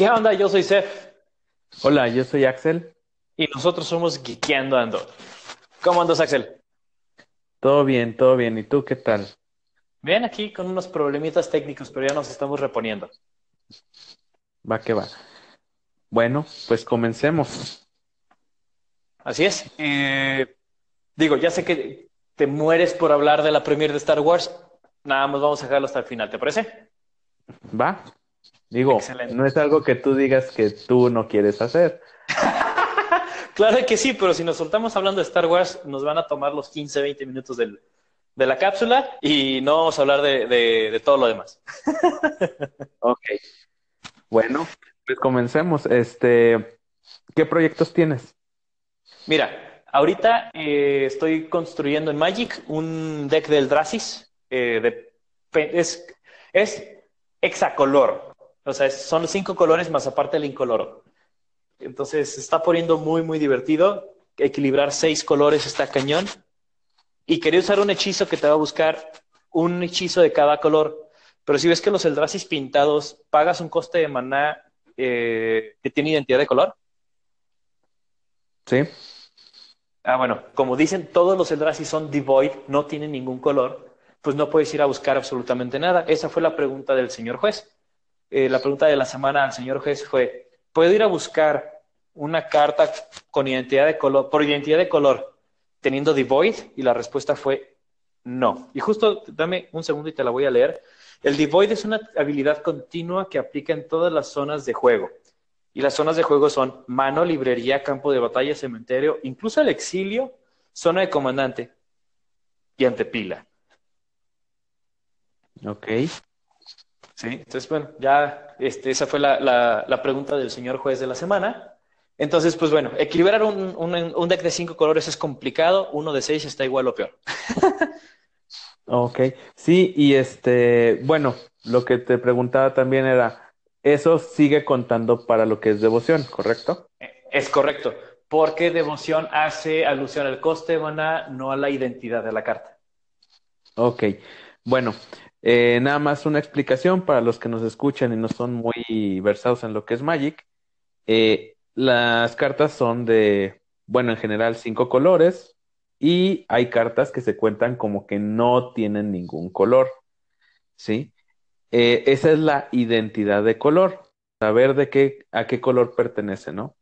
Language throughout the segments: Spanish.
¿Qué onda? Yo soy Seth. Hola, yo soy Axel. Y nosotros somos Geekeando Ando. ¿Cómo andas, Axel? Todo bien, todo bien. ¿Y tú qué tal? Bien, aquí con unos problemitas técnicos, pero ya nos estamos reponiendo. Va que va. Bueno, pues comencemos. Así es. Eh, digo, ya sé que te mueres por hablar de la premiere de Star Wars. Nada más vamos a dejarlo hasta el final, ¿te parece? Va. Digo, no es algo que tú digas que tú no quieres hacer. claro que sí, pero si nos soltamos hablando de Star Wars, nos van a tomar los 15, 20 minutos de la cápsula y no vamos a hablar de, de todo lo demás. ok. Bueno, pues comencemos. Este, ¿qué proyectos tienes? Mira, ahorita eh, estoy construyendo en Magic un deck del Dracis. Eh, de, es, es hexacolor. O sea, son cinco colores más aparte el incoloro. Entonces se está poniendo muy, muy divertido. Equilibrar seis colores está cañón. Y quería usar un hechizo que te va a buscar un hechizo de cada color. Pero si ves que los Eldrasis pintados pagas un coste de maná eh, que tiene identidad de color. Sí. Ah, bueno, como dicen, todos los Eldrazi son devoid, no tienen ningún color, pues no puedes ir a buscar absolutamente nada. Esa fue la pregunta del señor juez. Eh, la pregunta de la semana al señor juez fue, ¿puedo ir a buscar una carta con identidad de color, por identidad de color, teniendo devoid? Y la respuesta fue no. Y justo, dame un segundo y te la voy a leer. El devoid es una habilidad continua que aplica en todas las zonas de juego. Y las zonas de juego son mano, librería, campo de batalla, cementerio, incluso el exilio, zona de comandante y antepila. Ok. Sí, entonces, bueno, ya este, esa fue la, la, pregunta del señor juez de la semana. Entonces, pues bueno, equilibrar un, un, deck de cinco colores es complicado, uno de seis está igual o peor. ok, sí, y este, bueno, lo que te preguntaba también era, eso sigue contando para lo que es devoción, ¿correcto? Es correcto, porque devoción hace alusión al coste de maná, no a la identidad de la carta. Ok, bueno, eh, nada más una explicación para los que nos escuchan y no son muy versados en lo que es Magic. Eh, las cartas son de, bueno, en general cinco colores y hay cartas que se cuentan como que no tienen ningún color, ¿sí? Eh, esa es la identidad de color, saber de qué, a qué color pertenece, ¿no?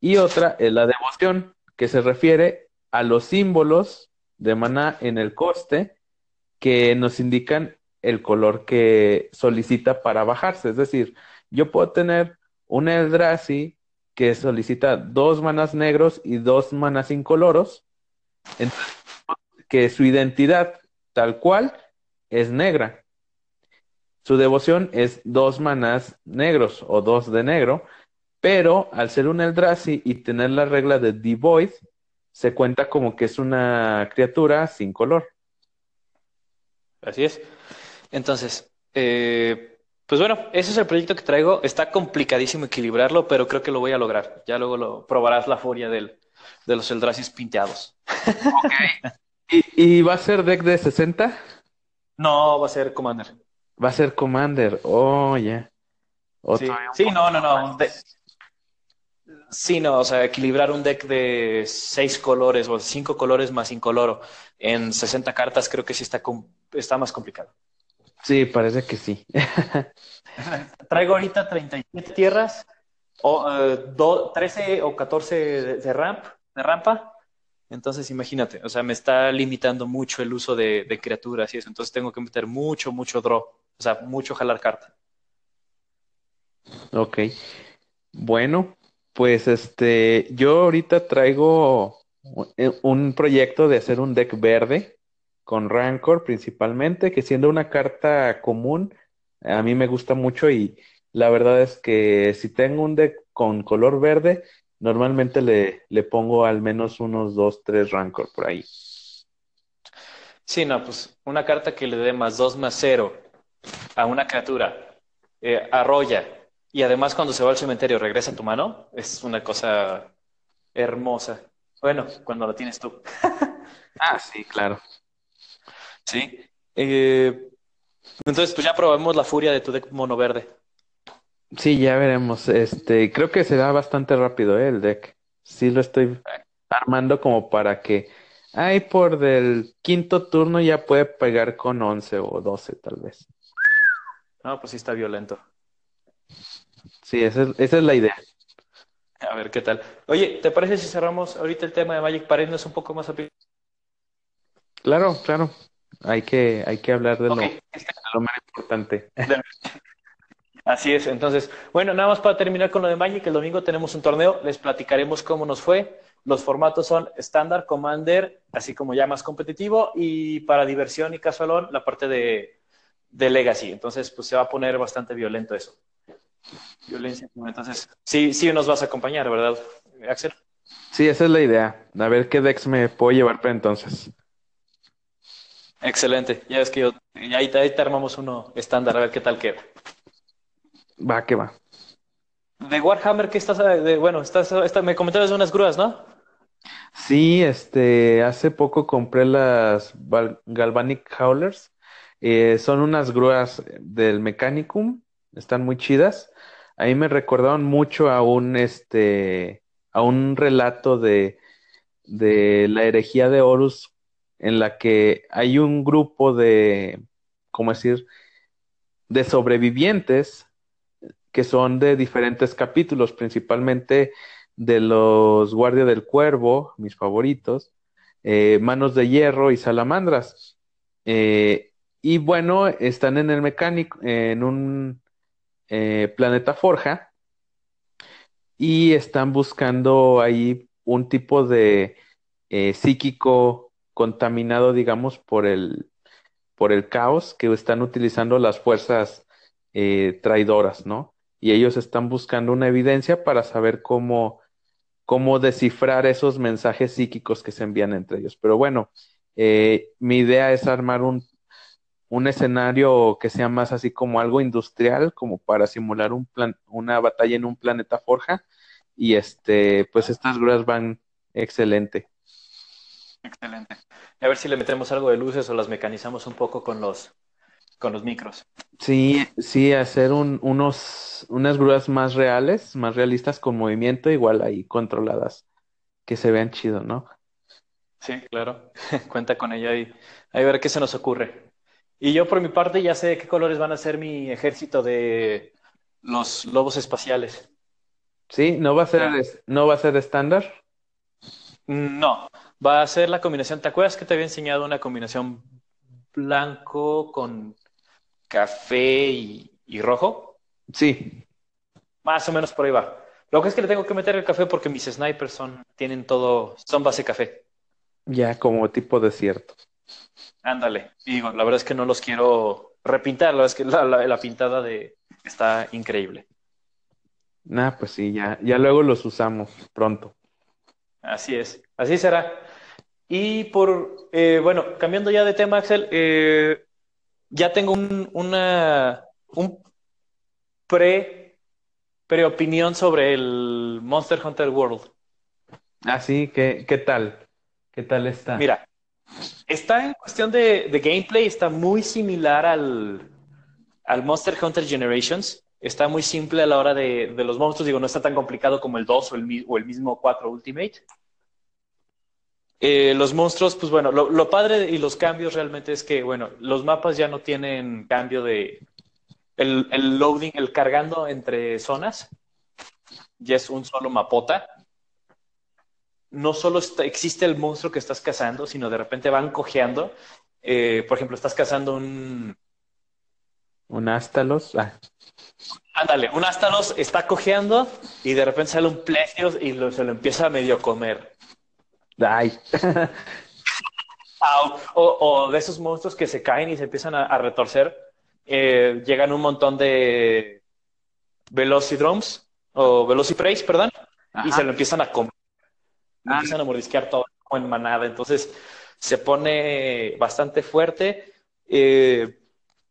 Y otra es la devoción, que se refiere a los símbolos de maná en el coste que nos indican el color que solicita para bajarse. Es decir, yo puedo tener un Eldrazi que solicita dos manas negros y dos manas incoloros, que su identidad tal cual es negra. Su devoción es dos manas negros o dos de negro, pero al ser un Eldrazi y tener la regla de Devoid, se cuenta como que es una criatura sin color. Así es. Entonces, eh, pues bueno, ese es el proyecto que traigo. Está complicadísimo equilibrarlo, pero creo que lo voy a lograr. Ya luego lo probarás la furia del, de los Eldracis pintados. Ok. ¿Y, ¿Y, va a ser deck de 60? No, va a ser Commander. Va a ser Commander. Oh, ya. Sí. no, no, no. Sí, no, o sea, equilibrar un deck de seis colores o cinco colores más incoloro en 60 cartas creo que sí está, está más complicado. Sí, parece que sí. Traigo ahorita 37 tierras, o, 13 eh, o 14 de, ramp, de rampa. Entonces, imagínate, o sea, me está limitando mucho el uso de, de criaturas y eso. Entonces, tengo que meter mucho, mucho draw. O sea, mucho jalar carta. Ok. Bueno, pues este, yo ahorita traigo un proyecto de hacer un deck verde con Rancor principalmente, que siendo una carta común, a mí me gusta mucho y la verdad es que si tengo un deck con color verde, normalmente le, le pongo al menos unos dos, tres Rancor por ahí. Sí, no, pues una carta que le dé más dos más cero a una criatura, eh, arrolla, y además cuando se va al cementerio regresa a tu mano, es una cosa hermosa. Bueno, cuando la tienes tú. ah, sí, claro. Sí. Eh, entonces, pues ya probamos la furia de tu deck mono verde. Sí, ya veremos. Este, creo que será bastante rápido, ¿eh? El deck. Sí lo estoy armando como para que, ay, por del quinto turno ya puede pegar con 11 o 12 tal vez. No, pues sí está violento. Sí, esa es, esa es la idea. A ver qué tal. Oye, ¿te parece si cerramos ahorita el tema de Magic para irnos un poco más a Claro, claro. Hay que, hay que hablar de lo, Ok. de lo más importante. Así es, entonces, bueno, nada más para terminar con lo de Magic, el domingo tenemos un torneo, les platicaremos cómo nos fue. Los formatos son estándar, Commander, así como ya más competitivo, y para diversión y casualón, la parte de, de Legacy. Entonces, pues se va a poner bastante violento eso. Violencia. Entonces, sí, sí nos vas a acompañar, ¿verdad, Axel? Sí, esa es la idea. A ver qué decks me puedo llevar para entonces. Excelente. Ya ves que yo, ahí, te- ahí te armamos uno estándar, a ver qué tal queda. Va, que va. De Warhammer, ¿qué estás? De, bueno, estás, esta- me comentabas de unas grúas, ¿no? Sí, este, hace poco compré las Galvanic Howlers. Eh, son unas grúas del Mechanicum, están muy chidas. A mí me recordaron mucho a un, este, a un relato de, de la herejía de Horus, en la que hay un grupo de, ¿cómo decir? de sobrevivientes que son de diferentes capítulos, principalmente de los Guardia del Cuervo, mis favoritos, eh, Manos de Hierro y Salamandras. Eh, y bueno, están en el mecánico, en un eh, planeta Forja, y están buscando ahí un tipo de psíquico contaminado, digamos, por el, por el caos que están utilizando las fuerzas eh, traidoras, ¿no? Y ellos están buscando una evidencia para saber cómo, cómo descifrar esos mensajes psíquicos que se envían entre ellos. Pero bueno, eh, mi idea es armar un, un escenario que sea más así como algo industrial, como para simular un plan, una batalla en un planeta forja. Y este, pues estas grúas van excelente. Excelente. A ver si le metemos algo de luces o las mecanizamos un poco con los, con los micros. Sí, sí, hacer un, unos, unas grúas más reales, más realistas con movimiento, igual ahí controladas, que se vean chido, ¿no? Sí, claro. Cuenta con ella y ahí a ver qué se nos ocurre. Y yo por mi parte ya sé qué colores van a ser mi ejército de los lobos espaciales. Sí, no va a ser, no va a ser estándar. No, va a ser la combinación. ¿Te acuerdas que te había enseñado una combinación blanco con café y, y rojo? Sí, Más o menos por ahí va. Lo que es que le tengo que meter el café porque mis snipers son, tienen todo, son base café. ya como tipo desierto. Ándale. Y digo, la verdad es que no los quiero repintar, la verdad es que la, la- la pintada de está increíble. Nah, pues sí, ya, ya luego los usamos pronto. Así es, así será. Y por, eh, bueno, cambiando ya de tema, Axel, eh, ya tengo un, una, un pre, preopinión sobre el Monster Hunter World. Ah, sí, ¿qué, qué tal? ¿Qué tal está? Mira, está en cuestión de, de gameplay, está muy similar al, al Monster Hunter Generations. Está muy simple a la hora de, de los monstruos. Digo, no está tan complicado como el 2 o el, o el mismo 4 Ultimate. Eh, los monstruos, pues bueno, lo, lo padre y los cambios realmente es que, bueno, los mapas ya no tienen cambio de... El, el loading, el cargando entre zonas, ya es un solo mapota. No solo está- existe el monstruo que estás cazando, sino de repente van cojeando. Eh, por ejemplo, estás cazando un, Un Astalos. Ah, Ándale, un Astalos está cojeando y de repente sale un Plegios y lo- se lo empieza a medio comer. Ay. Ah, O, o de esos monstruos que se caen y se empiezan a, a retorcer, eh, llegan un montón de Velocidromes o Velocipreys, perdón, y se lo empiezan a comer. Ah. Empiezan a mordisquear todo como en manada. Entonces se pone bastante fuerte. Eh,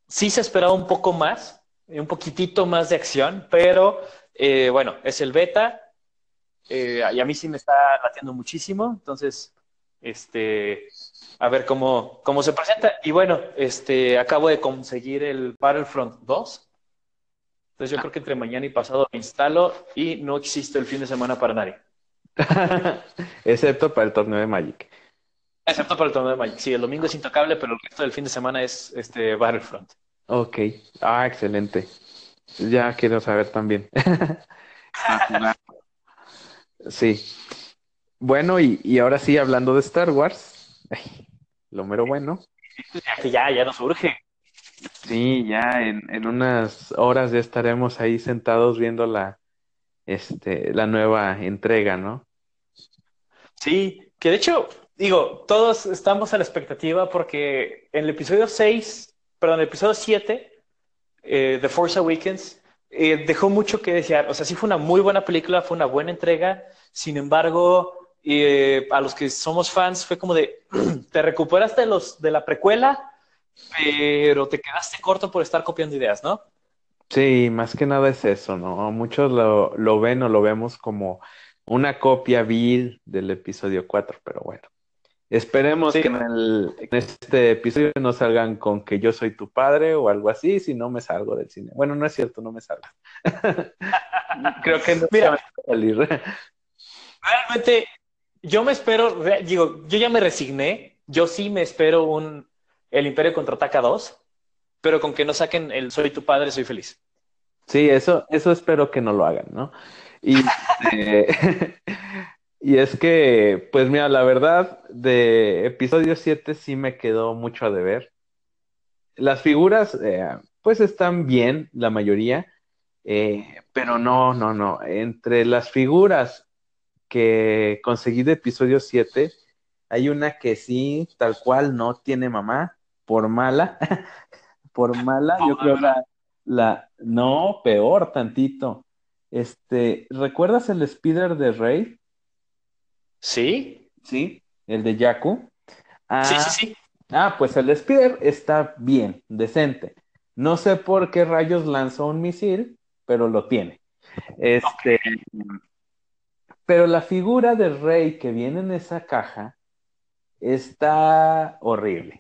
sí se esperaba un poco más, un poquitito más de acción, pero eh, bueno, es el beta eh, y a mí sí me está latiendo muchísimo, entonces, este, a ver cómo, cómo se presenta. Y bueno, este, acabo de conseguir el Battlefront 2 Entonces yo creo que entre mañana y pasado lo instalo y no existe el fin de semana para nadie. Excepto para el torneo de Magic. Excepto para el torneo de Magic. Sí, el domingo es intocable, pero el resto del fin de semana es este Battlefront. Ok. Ah, excelente. Ya quiero saber también. sí. Bueno, y, y, ahora sí, hablando de Star Wars, lo mero bueno. Ya, ya nos urge. Sí, ya en, en unas horas ya estaremos ahí sentados viendo la, este, la nueva entrega, ¿no? Sí, que de hecho, digo, todos estamos a la expectativa porque en el episodio 6, perdón, el episodio 7, eh, The Force Awakens, eh, dejó mucho que desear. O sea, sí fue una muy buena película, fue una buena entrega. Sin embargo, eh, a los que somos fans fue como de, te recuperaste de, los, de la precuela, pero te quedaste corto por estar copiando ideas, ¿no? Sí, más que nada es eso, ¿no? Muchos lo, lo ven o lo vemos como una copia vil del episodio 4, pero bueno. Esperemos que en, el, en, este episodio no salgan con que yo soy tu padre o algo así, si no me salgo del cine. Bueno, no es cierto, no me salgo. Creo que no Mira, salir. Realmente, yo me espero, digo, yo ya me resigné, yo sí me espero un El Imperio contraataca 2, pero con que no saquen el Soy tu padre, soy feliz. Sí, eso, eso espero que no lo hagan, ¿no? Y, eh, y es que, pues mira, la verdad, de episodio 7 sí me quedó mucho a deber. Las figuras, eh, pues están bien, la mayoría, eh, pero no, no, no. Entre las figuras que conseguí de episodio 7, hay una que sí, tal cual, no tiene mamá, por mala. por mala, yo creo la, la, no, peor tantito. Este, ¿recuerdas el speeder de Rey? Sí. Sí, el de Yaku. Ah, sí, sí, sí. Ah, pues el speeder está bien, decente. No sé por qué rayos lanzó un misil, pero lo tiene. Este, pero la figura de Rey que viene en esa caja está horrible.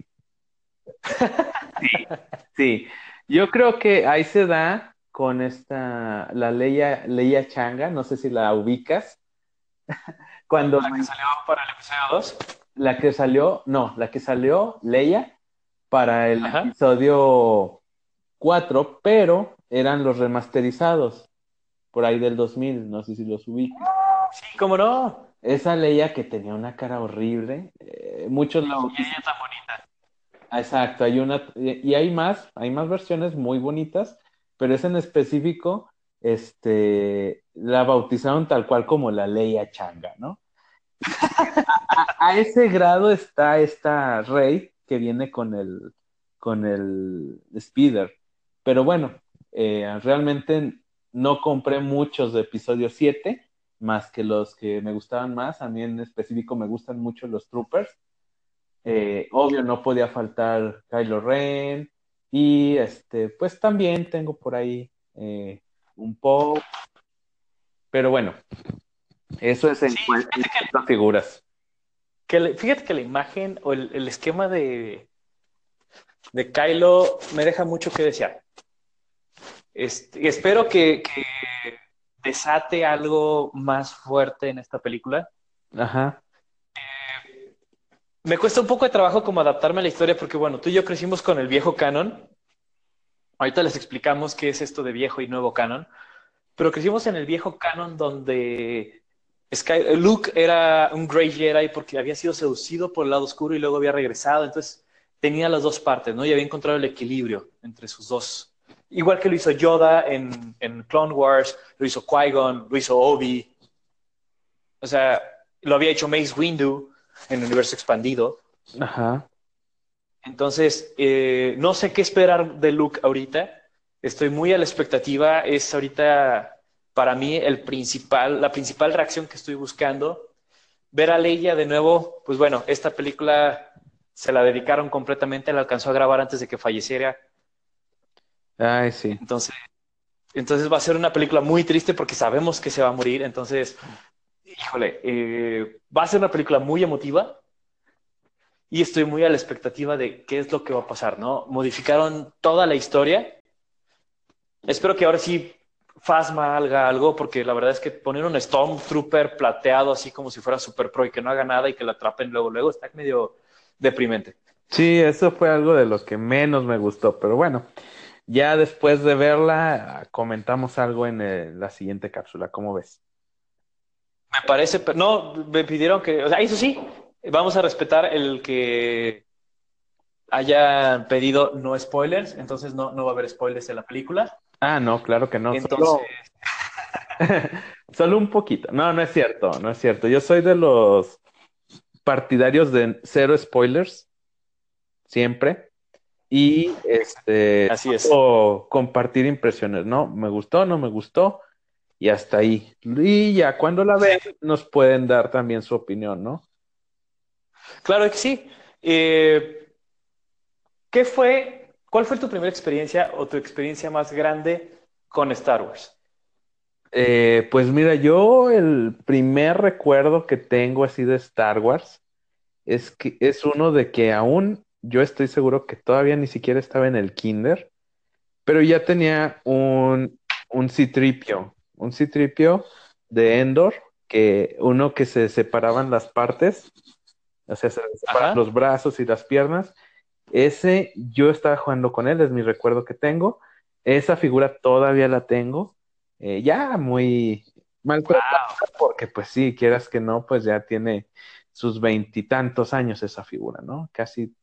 Sí, sí. Yo creo que ahí se da con esta, la Leia, Leia Changa, no sé si la ubicas. Cuando ¿La que salió para el episodio 2? La que salió, no, la que salió Leia para el Ajá. episodio 4, pero eran los remasterizados por ahí del 2000, no sé si los ubicas. Sí, cómo no. Esa Leia que tenía una cara horrible, eh, muchos la... Y ella tan bonita. Exacto, hay una, y hay más, hay más versiones muy bonitas, pero esa en específico, este, la bautizaron tal cual como la Leia Changa, ¿no? a, ese grado está esta Rey que viene con el, con el Speeder. Pero bueno, eh, realmente no compré muchos de episodio 7, más que los que me gustaban más. A mí en específico me gustan mucho los Troopers. Eh, obvio, no podía faltar Kylo Ren. Y este, pues también tengo por ahí eh, un poco. Pero bueno, eso es en Sí, cuanto figuras. Que le- fíjate que la imagen o el, el esquema de, de Kylo me deja mucho que desear. Este, y espero que, que desate algo más fuerte en esta película. Ajá. Me cuesta un poco de trabajo como adaptarme a la historia porque, bueno, tú y yo crecimos con el viejo canon. Ahorita les explicamos qué es esto de viejo y nuevo canon. Pero crecimos en el viejo canon donde Sky- Luke era un Grey Jedi porque había sido seducido por el lado oscuro y luego había regresado. Entonces tenía las dos partes, ¿no? Y había encontrado el equilibrio entre sus dos. Igual que lo hizo Yoda en, en Clone Wars, lo hizo Qui-Gon, lo hizo Obi. O sea, lo había hecho Mace Windu en el universo expandido. Ajá. Entonces, eh, no sé qué esperar de Luke ahorita. Estoy muy a la expectativa. Es ahorita para mí el principal, la principal reacción que estoy buscando. Ver a Leia de nuevo, pues bueno, esta película se la dedicaron completamente, la alcanzó a grabar antes de que falleciera. Ay, sí. Entonces, entonces va a ser una película muy triste porque sabemos que se va a morir. Entonces, híjole, eh, va a ser una película muy emotiva y estoy muy a la expectativa de qué es lo que va a pasar, ¿no? Modificaron toda la historia espero que ahora sí Fasma haga algo, porque la verdad es que poner un Stormtrooper plateado así como si fuera Super Pro y que no haga nada y que la atrapen luego, luego, está medio deprimente. Sí, eso fue algo de lo que menos me gustó, pero bueno, ya después de verla, comentamos algo en la siguiente cápsula, ¿cómo ves? Me parece, pero no, me pidieron que, o sea, eso sí, vamos a respetar el que hayan pedido no spoilers, entonces no, no va a haber spoilers de la película. Ah, no, claro que no. Entonces... Solo... un poquito. No, no es cierto, no es cierto. Yo soy de los partidarios de cero spoilers, siempre. Y este, así es. O compartir impresiones, ¿no? Me gustó, no me gustó, y hasta ahí. Y ya cuando la ven, nos pueden dar también su opinión, ¿no? Claro que sí. Eh, ¿Qué fue ¿Cuál fue tu primera experiencia o tu experiencia más grande con Star Wars? Eh, pues mira, yo el primer recuerdo que tengo así de Star Wars es que es uno de que aún yo estoy seguro que todavía ni siquiera estaba en el kinder, pero ya tenía un, un citripio, un citripio de Endor, que uno que se separaban las partes, o sea, se separaban los brazos y las piernas, ese yo estaba jugando con él, es mi recuerdo que tengo. Esa figura todavía la tengo. Eh, ya muy mal porque pues sí, quieras que no, pues ya tiene sus veintitantos años esa figura, ¿no? Casi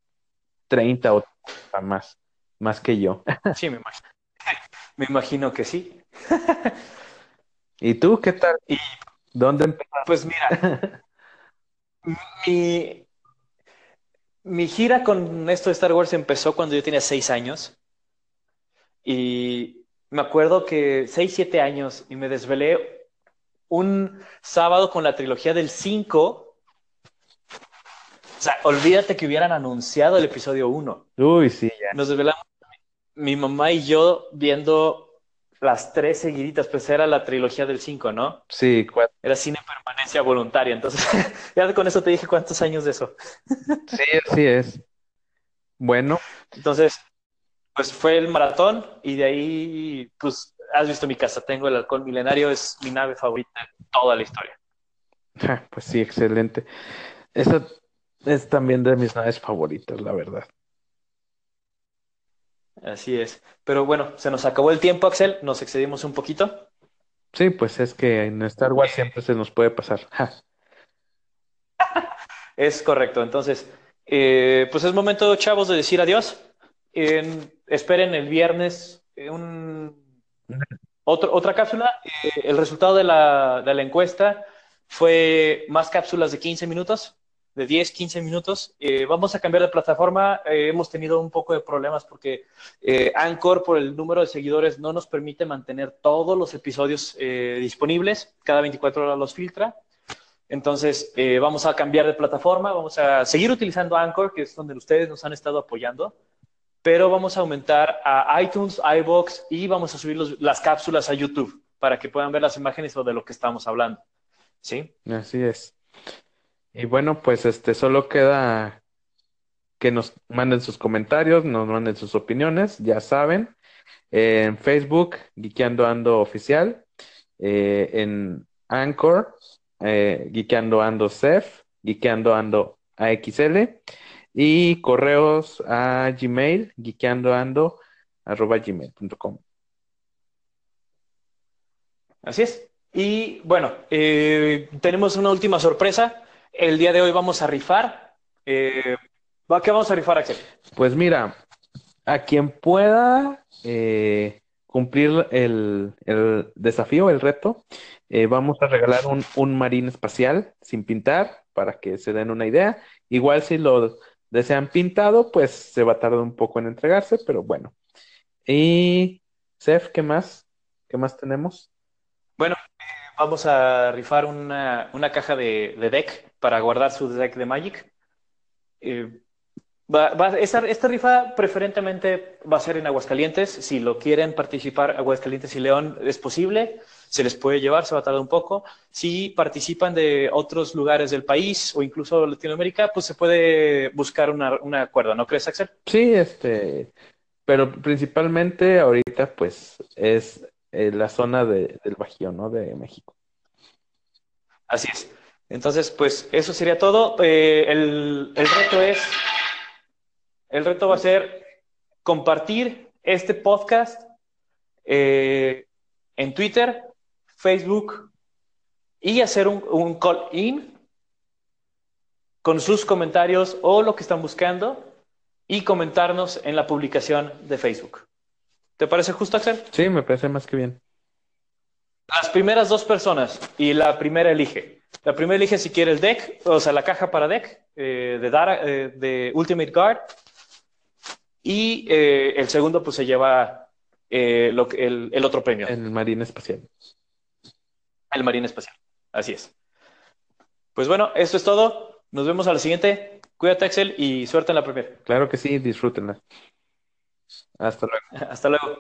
treinta o más, más que yo. Sí, me imagino. Me imagino que sí. ¿Y tú qué tal? ¿Y dónde empezaste? Pues mira, mi, mi gira con esto de Star Wars empezó cuando yo tenía seis años. Y me acuerdo que seis, siete años y me desvelé un sábado con la trilogía del 5. O sea, olvídate que hubieran anunciado el episodio 1. Uy, sí, ya. Nos desvelamos mi mamá y yo viendo las tres seguiditas, pues era la trilogía del 5, ¿no? Sí, cuatro. Era cine permanencia voluntaria, entonces ya con eso te dije cuántos años de eso. sí, así es. Bueno. Entonces, pues fue el maratón y de ahí, pues, has visto mi casa, tengo el halcón milenario, es mi nave favorita de toda la historia. Pues sí, excelente. Esa es también de mis naves favoritas, la verdad. Así es. Pero bueno, se nos acabó el tiempo, Axel. Nos excedimos un poquito. Sí, pues es que en Star Wars siempre se nos puede pasar. es correcto. Entonces, eh, pues es momento, chavos, de decir adiós. esperen el viernes un, otra cápsula. Eh, el resultado de la, de la encuesta fue más cápsulas de 15 minutos de 10, 15 minutos. Eh, vamos a cambiar de plataforma. Eh, hemos tenido un poco de problemas porque eh, Anchor, por el número de seguidores, no nos permite mantener todos los episodios disponibles. Cada 24 horas los filtra. Entonces, vamos a cambiar de plataforma. Vamos a seguir utilizando Anchor, que es donde ustedes nos han estado apoyando. Pero vamos a aumentar a iTunes, iBox y vamos a subir las cápsulas a YouTube para que puedan ver las imágenes o de lo que estamos hablando. ¿Sí? Así es. Y bueno, pues este solo queda que nos manden sus comentarios, nos manden sus opiniones, ya saben. en Facebook, Geekeando Ando Oficial. Eh, en Anchor, eh, Geekeando Ando Cef, Ando. Y correos a Gmail, geekeandoando arroba. Así es. Y bueno, eh, tenemos una última sorpresa. El día de hoy vamos a rifar. Eh, ¿Qué vamos a rifar, Axel? Pues mira, a quien pueda eh, cumplir el, desafío, el reto, eh, vamos a regalar un, marín espacial sin pintar para que se den una idea. Igual si lo desean pintado, pues se va a tardar un poco en entregarse, pero bueno. Y, Sef, ¿qué más? ¿Qué más tenemos? Bueno, vamos a rifar una, caja de, deck para guardar su deck de Magic. Eh, esta, rifa preferentemente va a ser en Aguascalientes. Si lo quieren participar, Aguascalientes y León es posible. Se les puede llevar, se va a tardar un poco. Si participan de otros lugares del país o incluso Latinoamérica, pues se puede buscar una, una cuerda, ¿no crees, Axel? Sí, este, pero principalmente ahorita pues es eh, la zona de, del Bajío, ¿no? De México. Así es. Entonces, pues eso sería todo. Eh, el, el reto es, el reto va a ser compartir este podcast eh, en Twitter, Facebook y hacer un, un call-in con sus comentarios o lo que están buscando y comentarnos en la publicación de Facebook. ¿Te parece justo, Axel? Sí, me parece más que bien. Las primeras dos personas y la primera elige. La primera elige si quiere el deck, o sea, la caja para deck eh, de, Dara, eh, de Ultimate Guard. Y eh, el segundo, pues se lleva lo el, el otro premio, el Marina Espacial. el Marine Espacial. Así es. Pues bueno, esto es todo. Nos vemos a la siguiente. Cuídate, Axel, y suerte en la primera. Claro que sí, disfrútenla. Hasta luego. Hasta luego.